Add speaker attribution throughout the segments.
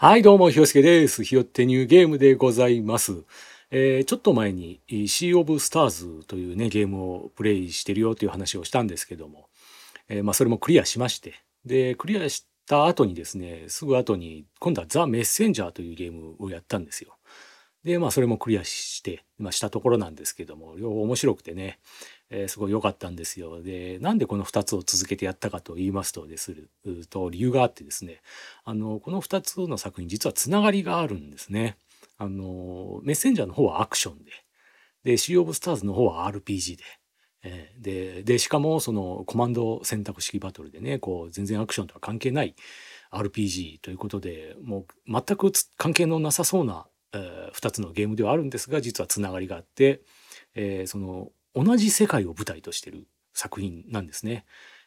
Speaker 1: はい、どうも、ひよすけです。ひよってニューゲームでございます。えーちょっと前に、シー・オブ・スターズというね、ゲームをプレイしてるよという話をしたんですけども、えーまあ、それもクリアしまして、で、クリアした後にですね、すぐ後に、今度はザ・メッセンジャーというゲームをやったんですよ。で、まあ、それもクリアして、まあ、したところなんですけども、両方面白くてね、えーすごい良かったんですよ。で、なんでこの2つを続けてやったかと言いますとですると、理由があってですね、あの、この2つの作品、実はつながりがあるんですね。あの、メッセンジャーの方はアクションで、で、シー・オブ・スターズの方は RPG で、えーで、で、しかもそのコマンド選択式バトルでね、こう、全然アクションとは関係ない RPG ということで、もう全く関係のなさそうな、え2つのゲームではあるんですが、実はつながりがあって、えーその、同じ世界を舞台としてる作品なんですね。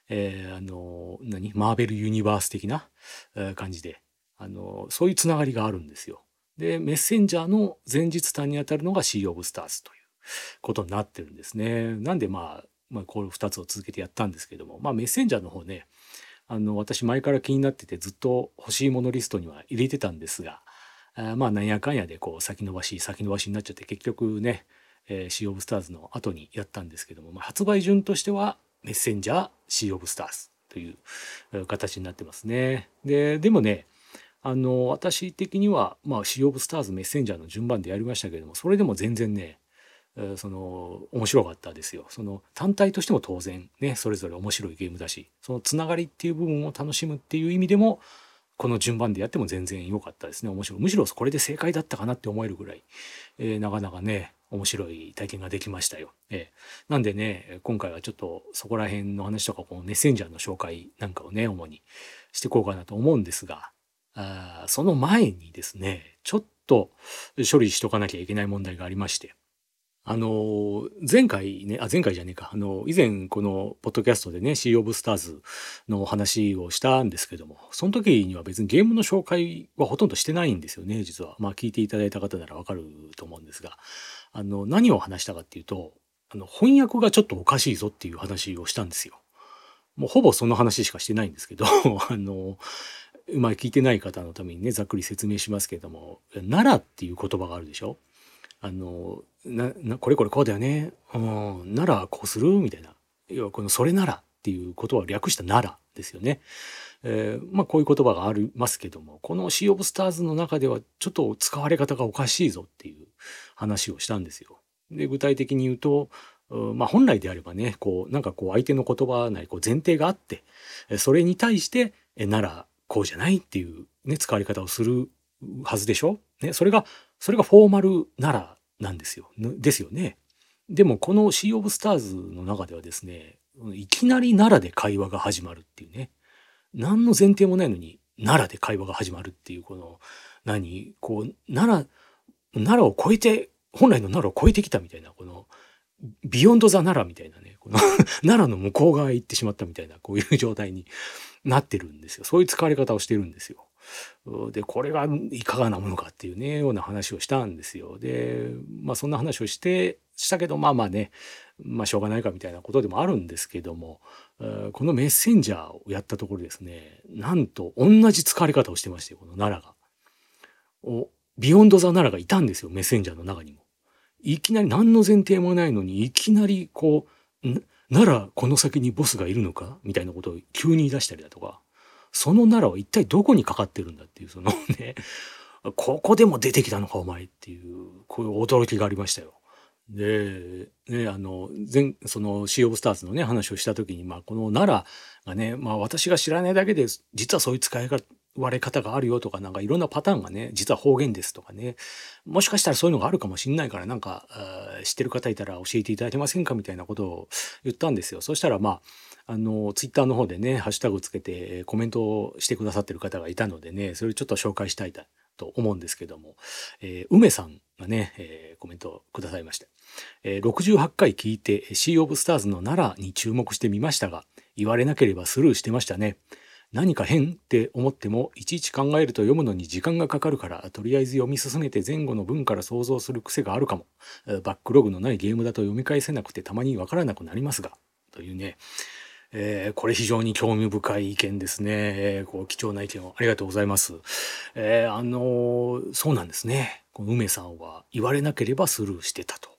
Speaker 1: えーあの、何？マーベルユニバース的な、え感じで、あの、そういうつながりがあるんですよ。で、メッセンジャーの前日譚にあたるのがシー・オブ・スターズということになってるんですね。なんでまあ、まあ、これ2つを続けてやったんですけども、まあメッセンジャーの方ね、あの、私前から気になっててずっと欲しいものリストには入れてたんですが、あまあなんやかんやでこう先延ばし先延ばしになっちゃって結局ね、えーシー・オブ・スターズの後にやったんですけども、まあ、発売順としてはメッセンジャーシー・オブ・スターズという形になってますね。ででもねあの私的には、まあ、シー・オブ・スターズメッセンジャーの順番でやりましたけれどもそれでも全然ねその面白かったですよ。その単体としても当然ねそれぞれ面白いゲームだしそのつながりっていう部分を楽しむっていう意味でもこの順番でやっても全然良かったですね面白いむしろこれで正解だったかなって思えるぐらい、えーなかなかね面白い体験ができましたよ。えーなんでね今回はちょっとそこら辺の話とかこのメッセンジャーの紹介なんかをね主にしていこうかなと思うんですがあその前にですねちょっと処理しとかなきゃいけない問題がありましてあの前回ねあ前回じゃねえかあの以前このポッドキャストでね「シー・オブ・スターズ」の話をしたんですけどもその時には別にゲームの紹介はほとんどしてないんですよね実はまあ聞いていただいた方ならわかると思うんですがあの何を話したかっていうとあの翻訳がちょっとおかしいぞっていう話をしたんですよ。もうほぼその話しかしてないんですけど あのうまあ聞いてない方のためにねざっくり説明しますけれども「奈良」っていう言葉があるでしょ？あのななこれこれこうだよね、うん、ならこうする？みたいな要はこの「それなら」っていう言葉を略した「なら」ですよね。えーまあこういう言葉がありますけどもこの「シー・オブ・スターズ」の中ではちょっと使われ方がおかしいぞっていう話をしたんですよ。で具体的に言うとまあ本来であればねこうなんかこう相手の言葉なりこう前提があってえそれに対して「えならこうじゃない」っていう、ね、使われ方をするはずでしょ、ね、それがそれがフォーマルならなんですよ。ですよね。でもこの「シー・オブ・スターズ」の中ではですねいきなり奈良で会話が始まるっていうね何の前提もないのに奈良で会話が始まるっていうこの何？こうならならを超えて本来のならを超えてきたみたいなこの Beyond the ならみたいなねこの ならの向こう側へ行ってしまったみたいなこういう状態になってるんですよそういう使われ方をしてるんですよ。でこれがいかがなものかっていうねような話をしたんですよ。でまあそんな話をしてしたけどまあまあねまあしょうがないかみたいなことでもあるんですけどもこのメッセンジャーをやったところですねなんと同じ使われ方をしてましてこのならが。お Beyond the ならがいたんですよメッセンジャーの中にも。いきなり何の前提もないのにいきなりこうならこの先にボスがいるのか？みたいなことを急に言い出したりだとかそのならは一体どこにかかってるんだっていうそのねここでも出てきたのかお前っていうこういう驚きがありましたよ。で、ね、あの前その Sea of Stars のね話をした時に、まあ、このならがね、まあ、私が知らないだけで実はそういう使い割れ方があるよとかなんかいろんなパターンがね実は方言ですとかねもしかしたらそういうのがあるかもしんないからなんか知ってる方いたら教えていただけませんかみたいなことを言ったんですよ。そしたらまああのツイッターの方でねハッシュタグつけてコメントをしてくださってる方がいたのでねそれちょっと紹介したいと思うんですけども、えー梅さんがね、えーコメントをくださいまして、えー68回聞いてシー・オブ・スターズの奈良に注目してみましたが言われなければスルーしてましたね。何か変って思ってもいちいち考えると読むのに時間がかかるからとりあえず読み進めて前後の文から想像する癖があるかも。バックログのないゲームだと読み返せなくてたまにわからなくなりますが。というね。えー、これ非常に興味深い意見ですね。えー、こう貴重な意見をありがとうございます。えー、あのそうなんですね。この梅さんは言われなければスルーしてたと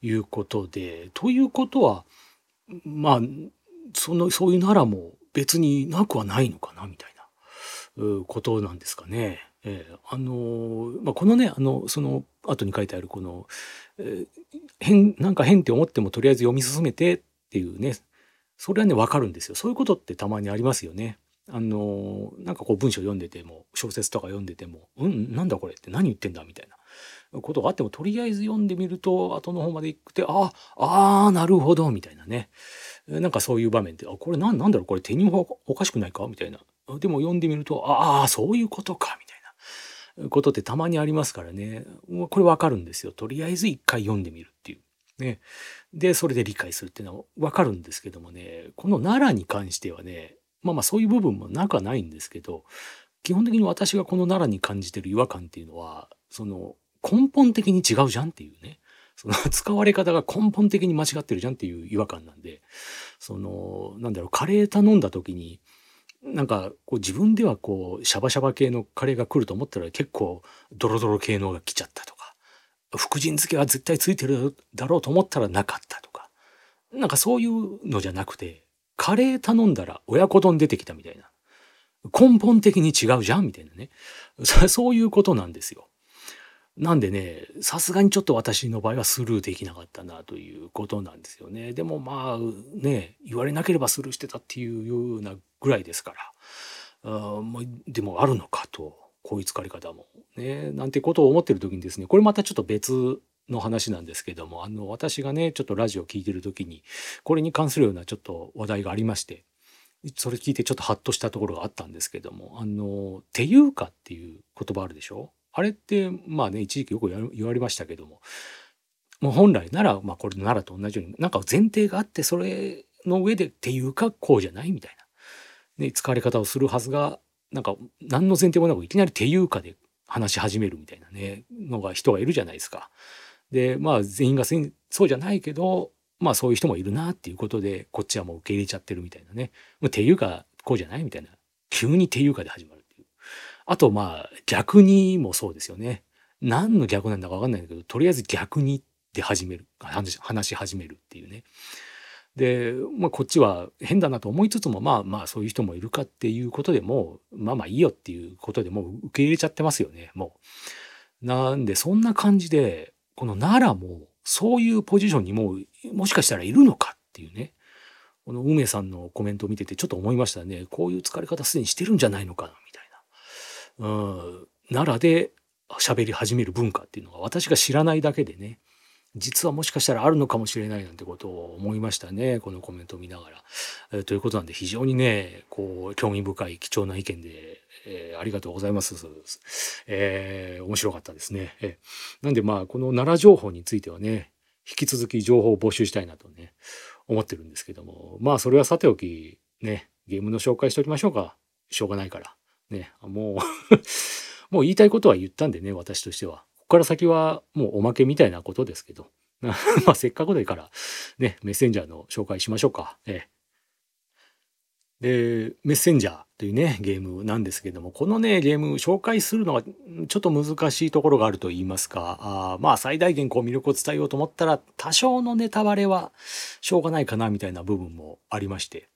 Speaker 1: いうことで、ということは、まあ、その、そういうならも別になくはないのかな、みたいなことなんですかね。えー、あのまあ、このね、あの、その後に書いてあるこの、えー、変、なんか変って思ってもとりあえず読み進めてっていうね、それはね、わかるんですよ。そういうことってたまにありますよね。あの、なんかこう文章読んでても、小説とか読んでても、うん、なんだこれって何言ってんだみたいなことがあっても、とりあえず読んでみると、後の方まで行って、あ、ああ、なるほど、みたいなね。なんかそういう場面で、あ、これなんなんだろうこれ手におかしくないか？みたいな。でも読んでみると、ああ、そういうことか、みたいなことってたまにありますからね。これわかるんですよ。とりあえず一回読んでみるっていう。ね。で、それで理解するっていうのはわかるんですけどもね、この奈良に関してはね、まあまあそういう部分もなくはないんですけど、基本的に私がこの奈良に感じてる違和感っていうのは、その根本的に違うじゃんっていうね。その 使われ方が根本的に間違ってるじゃんっていう違和感なんで、その、なんだろう、カレー頼んだ時に、なんかこう自分ではこうシャバシャバ系のカレーが来ると思ったら結構ドロドロ系のが来ちゃったとか。福神漬けは絶対ついてるだろうと思ったらなかったとか。なんかそういうのじゃなくて、カレー頼んだら親子丼出てきたみたいな。根本的に違うじゃんみたいなね。そういうことなんですよ。なんでね、さすがにちょっと私の場合はスルーできなかったなということなんですよね。でもまあね、言われなければスルーしてたっていうようなぐらいですから。あでもあるのかと。こういう疲れ方も。ね、なんてことを思ってる時にですね、これまたちょっと別の話なんですけども、あの、私がね、ちょっとラジオを聞いてる時に、これに関するようなちょっと話題がありまして、それ聞いてちょっとハッとしたところがあったんですけども、あの、ていうかっていう言葉あるでしょ？あれって、まあね、一時期よく言われましたけども、もう本来なら、まあこれならと同じように、なんか前提があって、それの上でていうかこうじゃないみたいな、ね、使われ方をするはずが、なんか何の前提もなくいきなりっていうかで話し始めるみたいなね、のが人がいるじゃないですか。で、まあ全員がそうじゃないけど、まあそういう人もいるなっていうことで、こっちはもう受け入れちゃってるみたいなね。っていうか、こうじゃないみたいな。急にっていうかで始まるっていう。あとまあ逆にもそうですよね。何の逆なんだかわかんないんだけど、とりあえず逆にで始める。話し始めるっていうね。で、まあ、こっちは変だなと思いつつもまあまあそういう人もいるかっていうことでもまあまあいいよっていうことでもう受け入れちゃってますよねもう。なんでそんな感じでこの奈良もそういうポジションにももしかしたらいるのかっていうねこの梅さんのコメントを見ててちょっと思いましたねこういう疲れ方すでにしてるんじゃないのかなみたいな。うん奈良で喋り始める文化っていうのが私が知らないだけでね実はもしかしたらあるのかもしれないなんてことを思いましたねこのコメントを見ながら。えー、ということなんで非常にねこう興味深い貴重な意見で、えー、ありがとうございます。えー、面白かったですね。えー、なんでまあこの奈良情報についてはね引き続き情報を募集したいなとね思ってるんですけどもまあそれはさておきねゲームの紹介しておきましょうかしょうがないから。ねもう もう言いたいことは言ったんでね私としては。から先はもうおまけみたいなことですけど、まあせっかくでからね、メッセンジャーの紹介しましょうか。ええ、で、メッセンジャーというね、ゲームなんですけども、このね、ゲーム紹介するのはちょっと難しいところがあると言いますか、あまあ最大限こう魅力を伝えようと思ったら、多少のネタバレはしょうがないかなみたいな部分もありまして、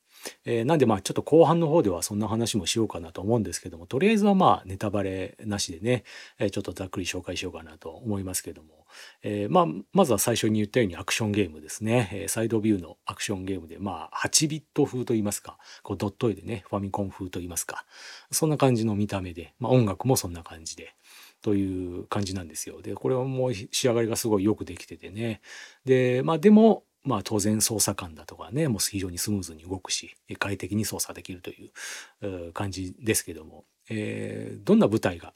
Speaker 1: えー、なんでまあちょっと後半の方ではそんな話もしようかなと思うんですけどもとりあえずはまあネタバレなしでね、えー、ちょっとざっくり紹介しようかなと思いますけども、えー、まあまずは最初に言ったようにアクションゲームですね、えサイドビューのアクションゲームでまあ8ビット風と言いますかこうドット絵でねファミコン風と言いますかそんな感じの見た目で、まあ、音楽もそんな感じで。という感じなんですよ。で、これはもう仕上がりがすごいよくできててね。で、まあでも、まあ当然操作感だとかね、もう非常にスムーズに動くし、快適に操作できるという感じですけども、えー、どんな舞台が、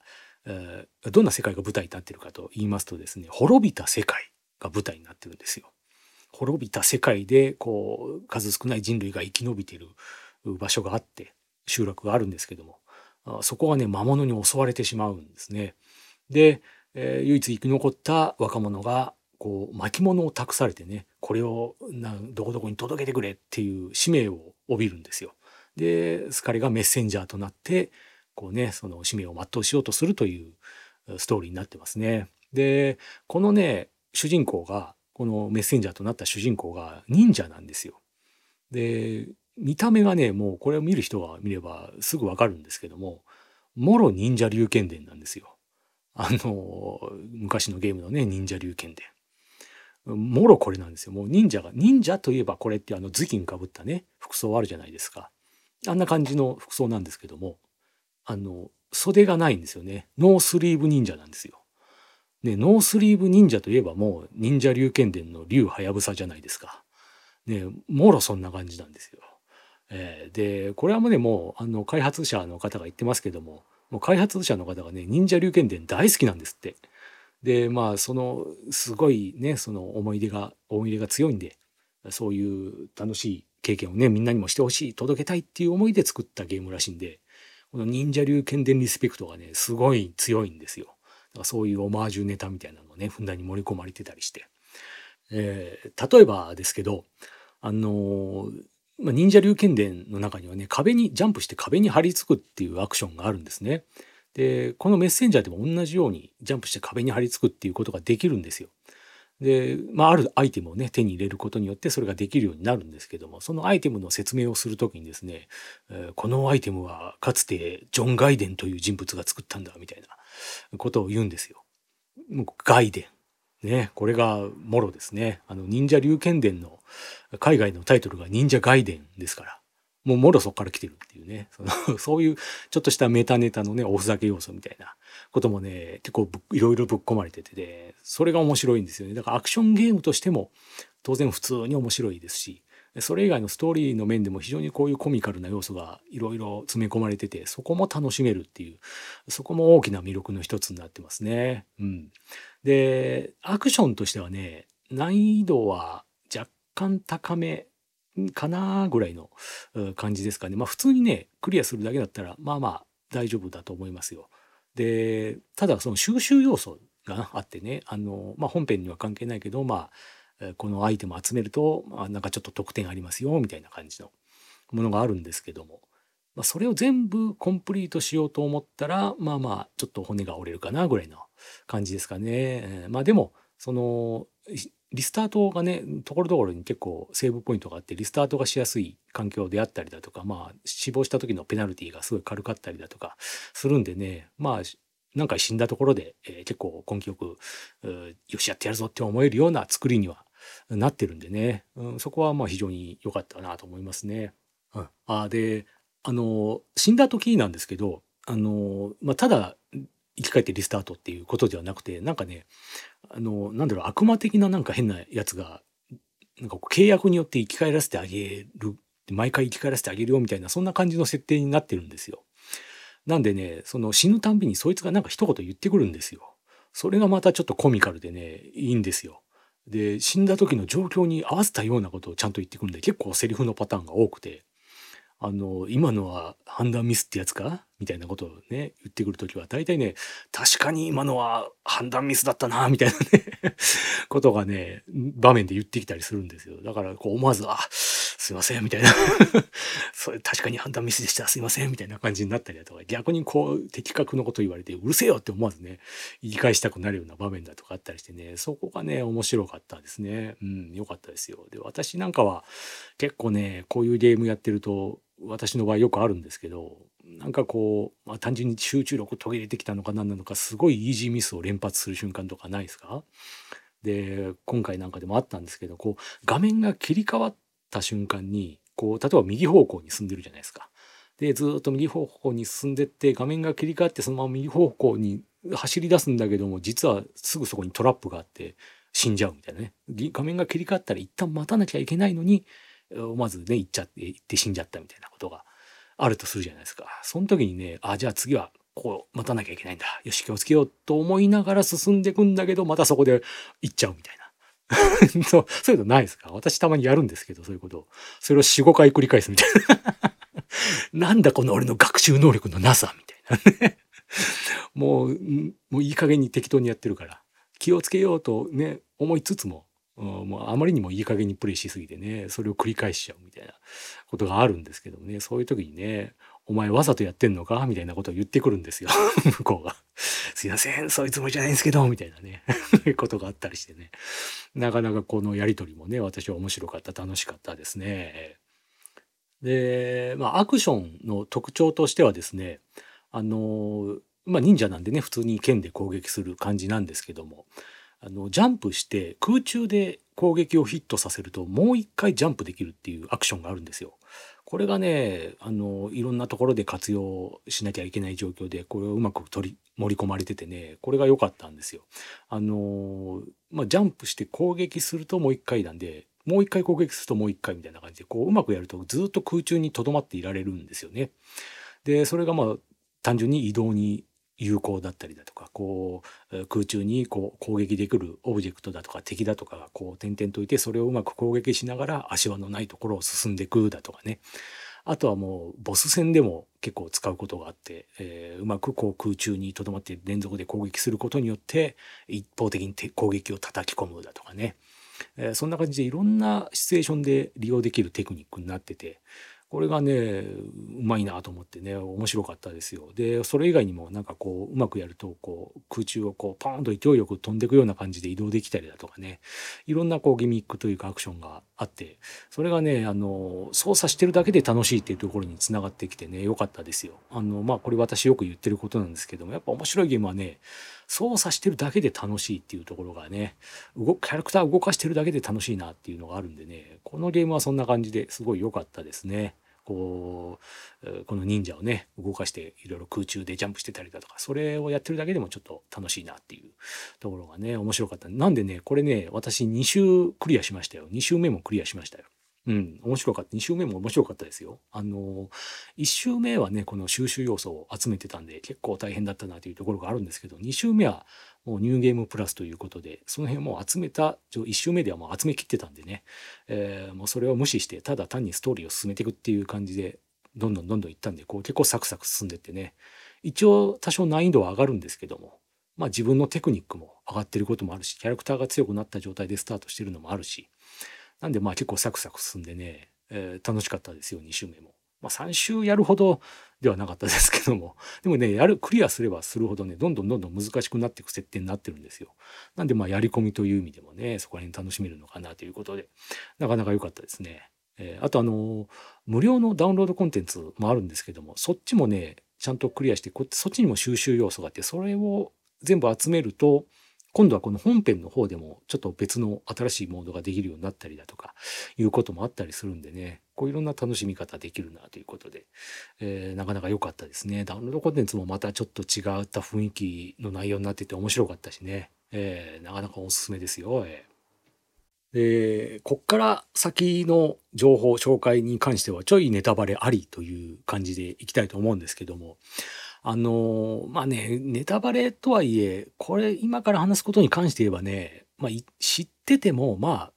Speaker 1: えー、どんな世界が舞台になっているかと言いますとですね、滅びた世界が舞台になってるんですよ。滅びた世界で、こう、数少ない人類が生き延びている場所があって、集落があるんですけども、そこがね、魔物に襲われてしまうんですね。で、えー、唯一生き残った若者がこう巻物を託されてねこれをなどこどこに届けてくれっていう使命を帯びるんですよ。でスカリがメッセンジャーとなってこうねその使命を全うしようとするというストーリーになってますね。でこのね主人公がこのメッセンジャーとなった主人公が忍者なんですよ。で見た目がねもうこれを見る人が見ればすぐわかるんですけどももろ忍者龍剣伝なんですよ。あの昔のゲームのね忍者龍剣伝。もろこれなんですよ。もう忍者が忍者といえばこれってあの頭巾かぶったね服装あるじゃないですか。あんな感じの服装なんですけどもあの袖がないんですよね。ノースリーブ忍者なんですよ。ね、ノースリーブ忍者といえばもう忍者龍剣伝のリュウ・ハヤブサじゃないですか。ね、もろそんな感じなんですよ。えー、で、これはもうね、もう、あの、開発者の方が言ってますけども、もう開発者の方がね、忍者龍剣伝大好きなんですって。で、まあ、その、すごいね、その思い出が、思い出が強いんで、そういう楽しい経験をね、みんなにもしてほしい、届けたいっていう思いで作ったゲームらしいんで、この忍者流剣伝リスペクトがね、すごい強いんですよ。だからそういうオマージュネタみたいなのをね、ふんだんに盛り込まれてたりして。えー、例えばですけど、あの、まあ、忍者流剣伝の中にはね、壁に、ジャンプして壁に張り付くっていうアクションがあるんですね。で、このメッセンジャーでも同じようにジャンプして壁に張り付くっていうことができるんですよ。で、まあ、あるアイテムをね、手に入れることによってそれができるようになるんですけども、そのアイテムの説明をするときにですね、え、このアイテムはかつてジョン・ガイデンという人物が作ったんだ、みたいなことを言うんですよ。もうガイデン。ね、これがもろですね。あの、忍者龍剣伝の海外のタイトルが忍者ガイデンですから。もうもろそこから来てるっていうね。その そういうちょっとしたメタネタのね、おふざけ要素みたいなこともね、結構いろいろぶっ込まれてて、それが面白いんですよね。だからアクションゲームとしても当然普通に面白いですし、それ以外のストーリーの面でも非常にこういうコミカルな要素がいろいろ詰め込まれてて、そこも楽しめるっていう、そこも大きな魅力の一つになってますね。うん。で、アクションとしてはね、難易度は若干高めかなぐらいの感じですかね。まあ普通にね、クリアするだけだったら、まあまあ大丈夫だと思いますよ。で、ただその収集要素があってね、あの、まあ本編には関係ないけど、まあ、このアイテム集めると、まあ、なんかちょっと得点ありますよ、みたいな感じのものがあるんですけども、まあ、それを全部コンプリートしようと思ったら、まあまあ、ちょっと骨が折れるかな、ぐらいの感じですかね。まあでも、その、リスタートがね、ところどころに結構セーブポイントがあって、リスタートがしやすい環境であったりだとか、まあ、死亡した時のペナルティがすごい軽かったりだとかするんでね、まあ、何回死んだところで、えー、結構根気よく、よしやってやるぞって思えるような作りにはなってるんでね、うん、そこはまあ非常に良かったなと思いますね。うん、あで、あの、死んだ時なんですけど、あの、まあ、ただ生き返ってリスタートっていうことではなくて、なんかね、あの、なんだろう、悪魔的ななんか変なやつが、なんか契約によって生き返らせてあげる、毎回生き返らせてあげるよみたいな、そんな感じの設定になってるんですよ。なんでね、その死ぬたんびにそいつがなんか一言言ってくるんですよ。それがまたちょっとコミカルでね、いいんですよ。で、死んだ時の状況に合わせたようなことをちゃんと言ってくるんで、結構セリフのパターンが多くて、あの、今のは判断ミスってやつか？みたいなことをね、言ってくるときは、大体ね、確かに今のは判断ミスだったな、みたいなねことがね、場面で言ってきたりするんですよ。だから、こう思わず、あ、すいません、みたいな それ確かに判断ミスでした、すいません、みたいな感じになったりだとか、逆にこう、的確なこと言われて、うるせえよって思わずね、言い返したくなるような場面だとかあったりしてね、そこがね、面白かったですね。うん、よかったですよ。で、私なんかは結構ね、こういうゲームやってると、私の場合よくあるんですけどなんかこう、まあ、単純に集中力を途切れてきたのか何なのかすごいイージーミスを連発する瞬間とかないですか？で今回なんかでもあったんですけどこう画面が切り替わった瞬間にこう例えば右方向に進んでるじゃないですか。でずっと右方向に進んでって画面が切り替わってそのまま右方向に走り出すんだけども実はすぐそこにトラップがあって死んじゃうみたいなね画面が切り替わったら一旦待たなきゃいけないのにまずね、行っちゃって、行って死んじゃったみたいなことがあるとするじゃないですか。その時にね、あ、じゃあ次はこう待たなきゃいけないんだ。よし、気をつけようと思いながら進んでいくんだけど、またそこで行っちゃうみたいな。そう、そういうのないですか私たまにやるんですけど、そういうことを。それを4、5回繰り返すみたいな。なんだこの俺の学習能力のなさみたいなね。もう、もういい加減に適当にやってるから。気をつけようとね思いつつもうんもうあまりにもいい加減にプレイしすぎてねそれを繰り返しちゃうみたいなことがあるんですけどもね。そういう時にね「お前わざとやってんのか?」みたいなことを言ってくるんですよ。向こうが「すいませんそういうつもりじゃないんですけど」みたいなね。ことがあったりしてね。なかなかこのやり取りもね私は面白かった楽しかったですね。でまあアクションの特徴としてはですねあのまあ忍者なんでね普通に剣で攻撃する感じなんですけどもあのジャンプして空中で攻撃をヒットさせるともう一回ジャンプできるっていうアクションがあるんですよ。これがねあのいろんなところで活用しなきゃいけない状況でこれをうまく取り盛り込まれててねこれが良かったんですよ。あのまあ、ジャンプして攻撃するともう一回なんでもう一回攻撃するともう一回みたいな感じでこううまくやるとずっと空中にとどまっていられるんですよね。でそれがまあ単純に移動に有効だったりだとかこう空中にこう攻撃できるオブジェクトだとか敵だとかがこう点々といてそれをうまく攻撃しながら足場のないところを進んでいくだとかね。あとはもうボス戦でも結構使うことがあって、えー、うまくこう空中にとどまって連続で攻撃することによって一方的に攻撃を叩き込むだとかね、えー、そんな感じでいろんなシチュエーションで利用できるテクニックになっててこれがねうまいなと思ってね面白かったですよ。でそれ以外にもなんかこううまくやるとこう空中をこうポーンと勢いよく飛んでいくような感じで移動できたりだとかねいろんなこうギミックというかアクションがあってそれがねあの操作してるだけで楽しいっていうところにつながってきてね良かったですよ。あのまあこれ私よく言ってることなんですけどもやっぱ面白いゲームはね操作してるだけで楽しいっていうところがね動キャラクター動かしてるだけで楽しいなっていうのがあるんでねこのゲームはそんな感じですごい良かったですね。こうこの忍者をね動かしていろいろ空中でジャンプしてたりだとかそれをやってるだけでもちょっと楽しいなっていうところがね面白かったなんでねこれね私2周クリアしましたよ2周目もクリアしましたよ。うん、面白かった。2週目も面白かったですよ。あの、1週目はね、この収集要素を集めてたんで、結構大変だったなというところがあるんですけど、2週目はもうニューゲームプラスということで、その辺も集めた、1週目ではもう集めきってたんでね、えー、もうそれを無視して、ただ単にストーリーを進めていくっていう感じで、どんどんどんどんいったんで、こう結構サクサク進んでってね、一応多少難易度は上がるんですけども、まあ自分のテクニックも上がってることもあるし、キャラクターが強くなった状態でスタートしてるのもあるし、なんでまあ結構サクサク進んでね、えー、楽しかったですよ2週目も。まあ3週やるほどではなかったですけども でもねやるクリアすればするほどねどんどんどんどん難しくなっていく設定になってるんですよ。なんでまあやり込みという意味でもねそこら辺楽しめるのかなということでなかなか良かったですね。えー、あとあの、無料のダウンロードコンテンツもあるんですけどもそっちもねちゃんとクリアしてこそっちにも収集要素があってそれを全部集めると今度はこの本編の方でもちょっと別の新しいモードができるようになったりだとかいうこともあったりするんでねこういろんな楽しみ方できるなということで、えー、なかなか良かったですね。ダウンロードコンテンツもまたちょっと違った雰囲気の内容になってて面白かったしね、えー、なかなかおすすめですよ。えー。で、こっから先の情報紹介に関してはちょいネタバレありという感じでいきたいと思うんですけども、あのまあねネタバレとはいえこれ今から話すことに関して言えばね、まあ、知っててもまあ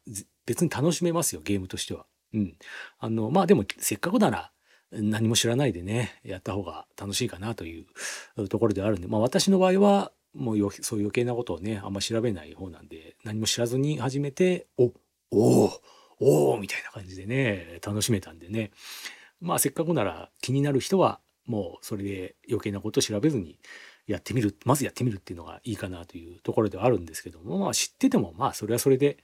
Speaker 1: 別に楽しめますよゲームとしては。うん、あのまあでもせっかくなら何も知らないでねやった方が楽しいかなというところであるんで、まあ、私の場合はもうよそういう余計なことをねあんま調べない方なんで何も知らずに始めておおおおみたいな感じでね楽しめたんでねまあせっかくなら気になる人はもうそれで余計なことを調べずにやってみるまずやってみるっていうのがいいかなというところではあるんですけどもまあ知っててもまあそれはそれで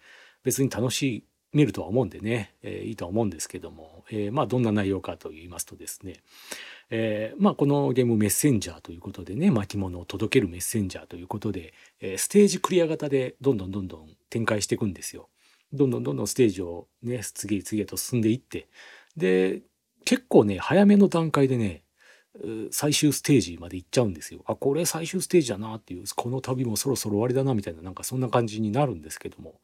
Speaker 1: 別に楽しめるとは思うんでね、えー、いいとは思うんですけども、えー、まあどんな内容かと言いますとですね、えー、まあこのゲームメッセンジャーということでね巻物を届けるメッセンジャーということで、えステージクリア型でどんどんどんどん展開していくんですよ。どんどんどんどんステージをね次々と進んでいって。で結構ね早めの段階でね最終ステージまで行っちゃうんですよ。あこれ最終ステージだなっていうこの旅もそろそろ終わりだなみたいななんかそんな感じになるんですけども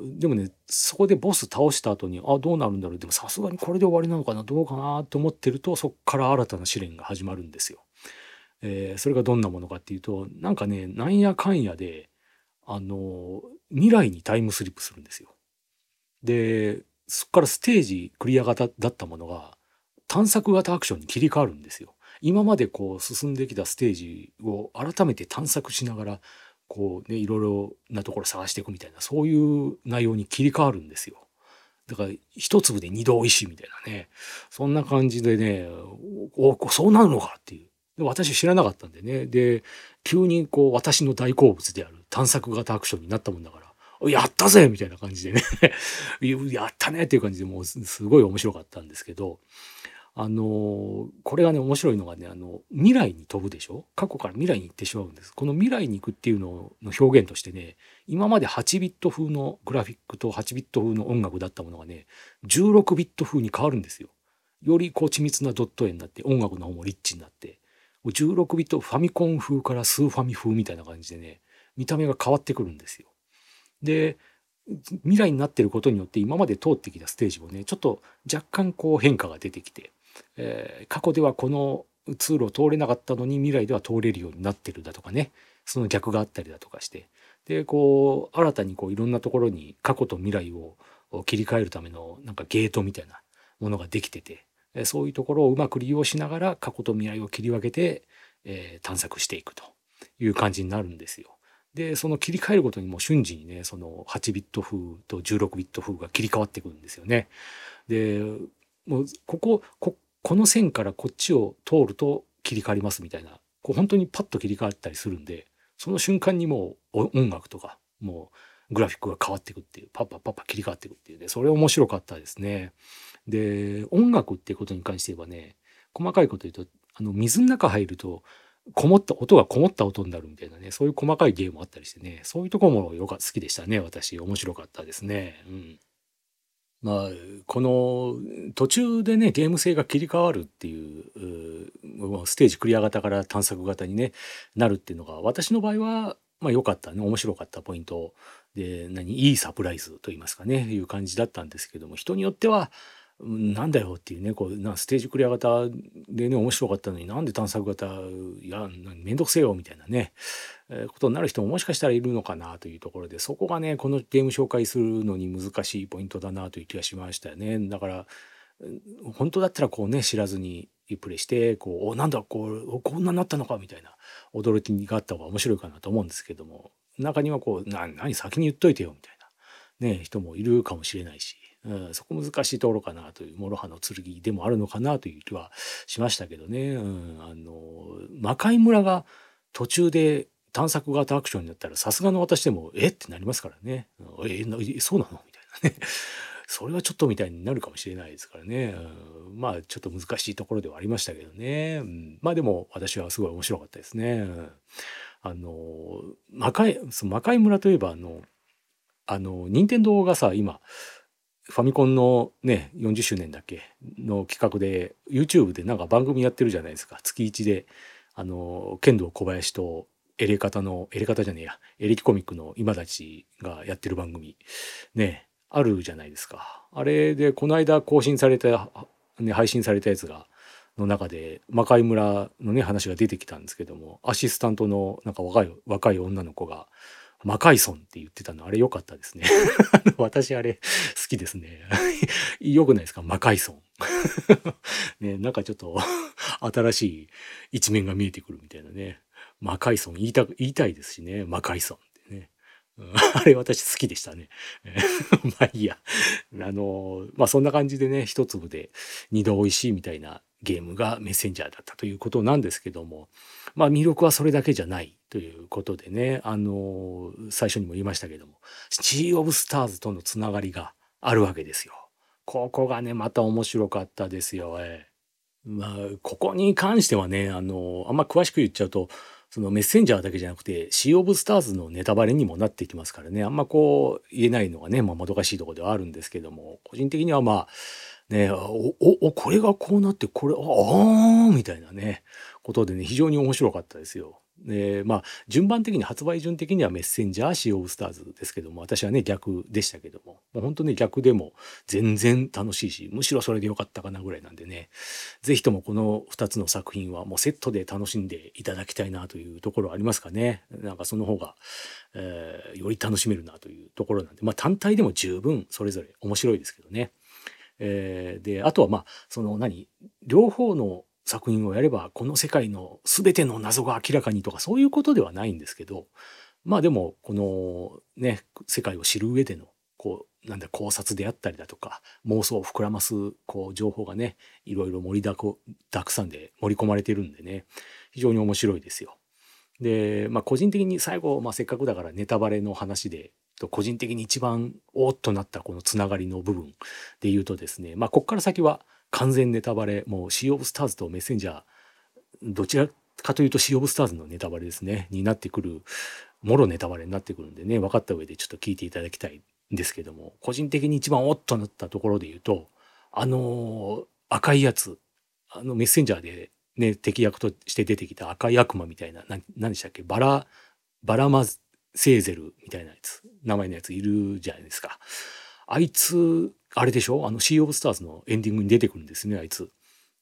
Speaker 1: でもねそこでボス倒した後にあどうなるんだろうでもさすがにこれで終わりなのかなどうかなと思ってるとそこから新たな試練が始まるんですよ。えー、それがどんなものかっていうとなんかねなんやかんやであの未来にタイムスリップするんですよ。でそこからステージクリア型だったものが探索型アクションに切り替わるんですよ。今までこう進んできたステージを改めて探索しながらこうねいろいろなところ探していくみたいなそういう内容に切り替わるんですよ。だから一粒で二度おいしいみたいなねそんな感じでねおそうなるのかっていうで私知らなかったんでねで急にこう私の大好物である探索型アクションになったもんだからやったぜみたいな感じでね やったねっていう感じでもうすごい面白かったんですけどあのこれがね面白いのがねあの未来に飛ぶでしょ？過去から未来に行ってしまうんです。この未来に行くっていうのの表現としてね今まで8ビット風のグラフィックと8ビット風の音楽だったものがね16ビット風に変わるんですよ。よりこう緻密なドット絵になって音楽の方もリッチになって16ビットファミコン風からスーファミ風みたいな感じでね見た目が変わってくるんですよ。で未来になってることによって今まで通ってきたステージもねちょっと若干こう変化が出てきてえー、過去ではこの通路を通れなかったのに未来では通れるようになってるだとかねその逆があったりだとかしてでこう新たにこういろんなところに過去と未来を切り替えるためのなんかゲートみたいなものができててそういうところをうまく利用しながら過去と未来を切り分けて、えー、探索していくという感じになるんですよ。でその切り替えることにも瞬時にねその8ビット風と16ビット風が切り替わってくるんですよね。でもうここここの線からこっちを通ると切り替わりますみたいなこう本当にパッと切り替わったりするんでその瞬間にもう音楽とかもうグラフィックが変わっていくっていうパッパッパッパ切り替わっていくっていうねそれ面白かったですね。で音楽っていうことに関して言えばね細かいこと言うとあの水の中入るとこもった音がこもった音になるみたいなねそういう細かいゲームもあったりしてねそういうとこもよか好きでしたね私面白かったですね。うんまあ、この途中でねゲーム性が切り替わるっていうステージクリア型から探索型に、ね、なるっていうのが私の場合はまあ良かったね面白かったポイントで何いいサプライズと言いますかねいう感じだったんですけども人によってはなんだよっていうねこうなステージクリア型でね面白かったのになんで探索型いやめんどくせえよみたいなね、えー、ことになる人ももしかしたらいるのかなというところでそこがねこのゲーム紹介するのに難しいポイントだなという気がしましたよね。だから本当だったらこうね知らずにプレイしてこうおなんだこうこんなになったのかみたいな驚きがあった方が面白いかなと思うんですけども中にはこう何先に言っといてよみたいなね人もいるかもしれないしうん、そこ難しいところかなという諸刃の剣でもあるのかなという気はしましたけどね、うん、あの魔界村が途中で探索型アクションになったらさすがの私でもえ？ってなりますからね。えそうなの？みたいなね。それはちょっとみたいになるかもしれないですからね、うん、まあちょっと難しいところではありましたけどね、うん、まあでも私はすごい面白かったですね。うん、あの魔界その魔界村といえばあのあの任天堂がさ今ファミコンのね40周年だっけ？の企画で YouTube でなんか番組やってるじゃないですか。月1であの剣道小林とエレカタのエレカタじゃねえや。エレキコミックの今たちがやってる番組。ねあるじゃないですか。あれでこの間更新された、ね、配信されたやつがの中で魔界村のね話が出てきたんですけどもアシスタントのなんか若い若い女の子が魔界村って言ってたの、あれ良かったですね。私あれ好きですね。良くないですか？魔界村。ね、なんかちょっと新しい一面が見えてくるみたいなね。魔界村言いたく言いたいですしね。魔界村ってね。あれ私好きでしたね。まあいいや。あの、まあそんな感じでね、一粒で二度美味しいみたいなゲームがメッセンジャーだったということなんですけども、まあ魅力はそれだけじゃないということでね、あの、最初にも言いましたけども、シー・オブ・スターズとのつながりがあるわけですよ。ここがね、また面白かったですよ。えまあ、ここに関してはね、あの、あんま詳しく言っちゃうと、そのメッセンジャーだけじゃなくて、シー・オブ・スターズのネタバレにもなってきますからね、あんまこう言えないのがね、まあ、もどかしいところではあるんですけども、個人的にはまあ、ね、お、お、これがこうなって、これ、ああ、みたいなね、ことでね、非常に面白かったですよ。で、まあ、順番的に、発売順的にはメッセンジャー、シー・オブ・スターズですけども、私はね、逆でしたけども、もう本当ね、逆でも全然楽しいし、むしろそれでよかったかなぐらいなんでね、ぜひともこの2つの作品はもうセットで楽しんでいただきたいなというところありますかね。なんかその方が、えー、より楽しめるなというところなんで、まあ単体でも十分それぞれ面白いですけどね。えー、であとはまあその何両方の作品をやればこの世界の全ての謎が明らかにとかそういうことではないんですけどまあでもこのね世界を知る上でのこうなんだ考察であったりだとか妄想を膨らますこう情報がねいろいろ盛りだこだくさんで盛り込まれてるんでね非常に面白いですよ。でまあ個人的に最後、まあ、せっかくだからネタバレの話で個人的に一番おっとなったこのつながりの部分で言うとですねまあこっから先は完全ネタバレもうシー・オブ・スターズとメッセンジャーどちらかというとシー・オブ・スターズのネタバレですねになってくるもろネタバレになってくるんでね分かった上でちょっと聞いていただきたいんですけども個人的に一番おっとなったところで言うとあの赤いやつあのメッセンジャーでね敵役として出てきた赤い悪魔みたいな何でしたっけ？バラバラマセーゼルみたいなやつ名前のやついるじゃないですか。あいつあれでしょ？あのシー・オブ・スターズのエンディングに出てくるんですねあいつ。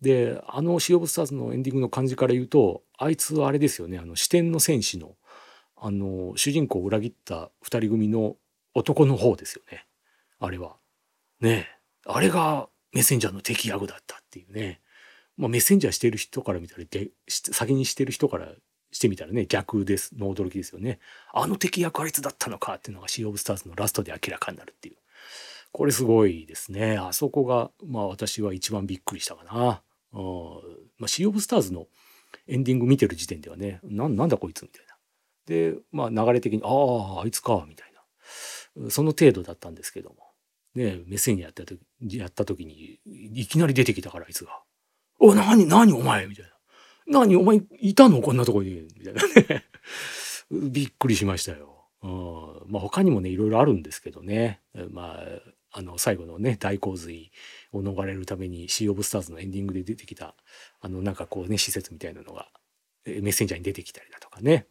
Speaker 1: であのシー・オブ・スターズのエンディングの感じから言うとあいつはあれですよねあの視点の戦士のあの主人公を裏切った2人組の男の方ですよねあれは。ねあれがメッセンジャーの敵役だったっていうね。まあ、メッセンジャーしてる人から見たら先にしてる人からしてみたらね逆ですの驚きですよね。あの敵役あいつだったのかっていうのがシー・オブ・スターズのラストで明らかになるっていう。これすごいですね。あそこがまあ私は一番びっくりしたかな。まあ、シー・オブ・スターズのエンディング見てる時点ではねななんだこいつみたいな。でまあ流れ的にあああいつかみたいなその程度だったんですけどもねメッセンやった時やった時にいきなり出てきたからあいつが「お何何お前」みたいな「何お前いたの？こんなとこに」みたいなね びっくりしましたよ。うんまあ他にもねいろいろあるんですけどねまああの最後のね大洪水を逃れるために「シー・オブ・スターズ」のエンディングで出てきたあのなんかこうね施設みたいなのがメッセンジャーに出てきたりだとかね、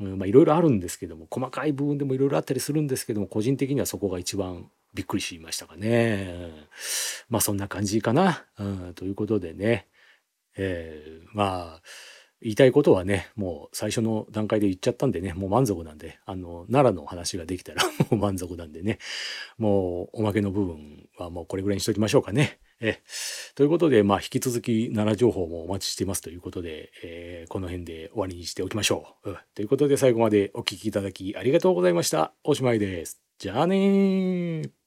Speaker 1: うん、まあいろいろあるんですけども細かい部分でもいろいろあったりするんですけども個人的にはそこが一番びっくりしましたかね。まあそんな感じかな。うん、ということでね、えー、まあ言いたいことはねもう最初の段階で言っちゃったんでねもう満足なんであの奈良の話ができたら もう満足なんでねもうおまけの部分はもうこれぐらいにしときましょうかね。えということでまあ引き続き奈良情報もお待ちしていますということで、えー、この辺で終わりにしておきましょう、うん。ということで最後までお聴きいただきありがとうございました。おしまいです。じゃあねー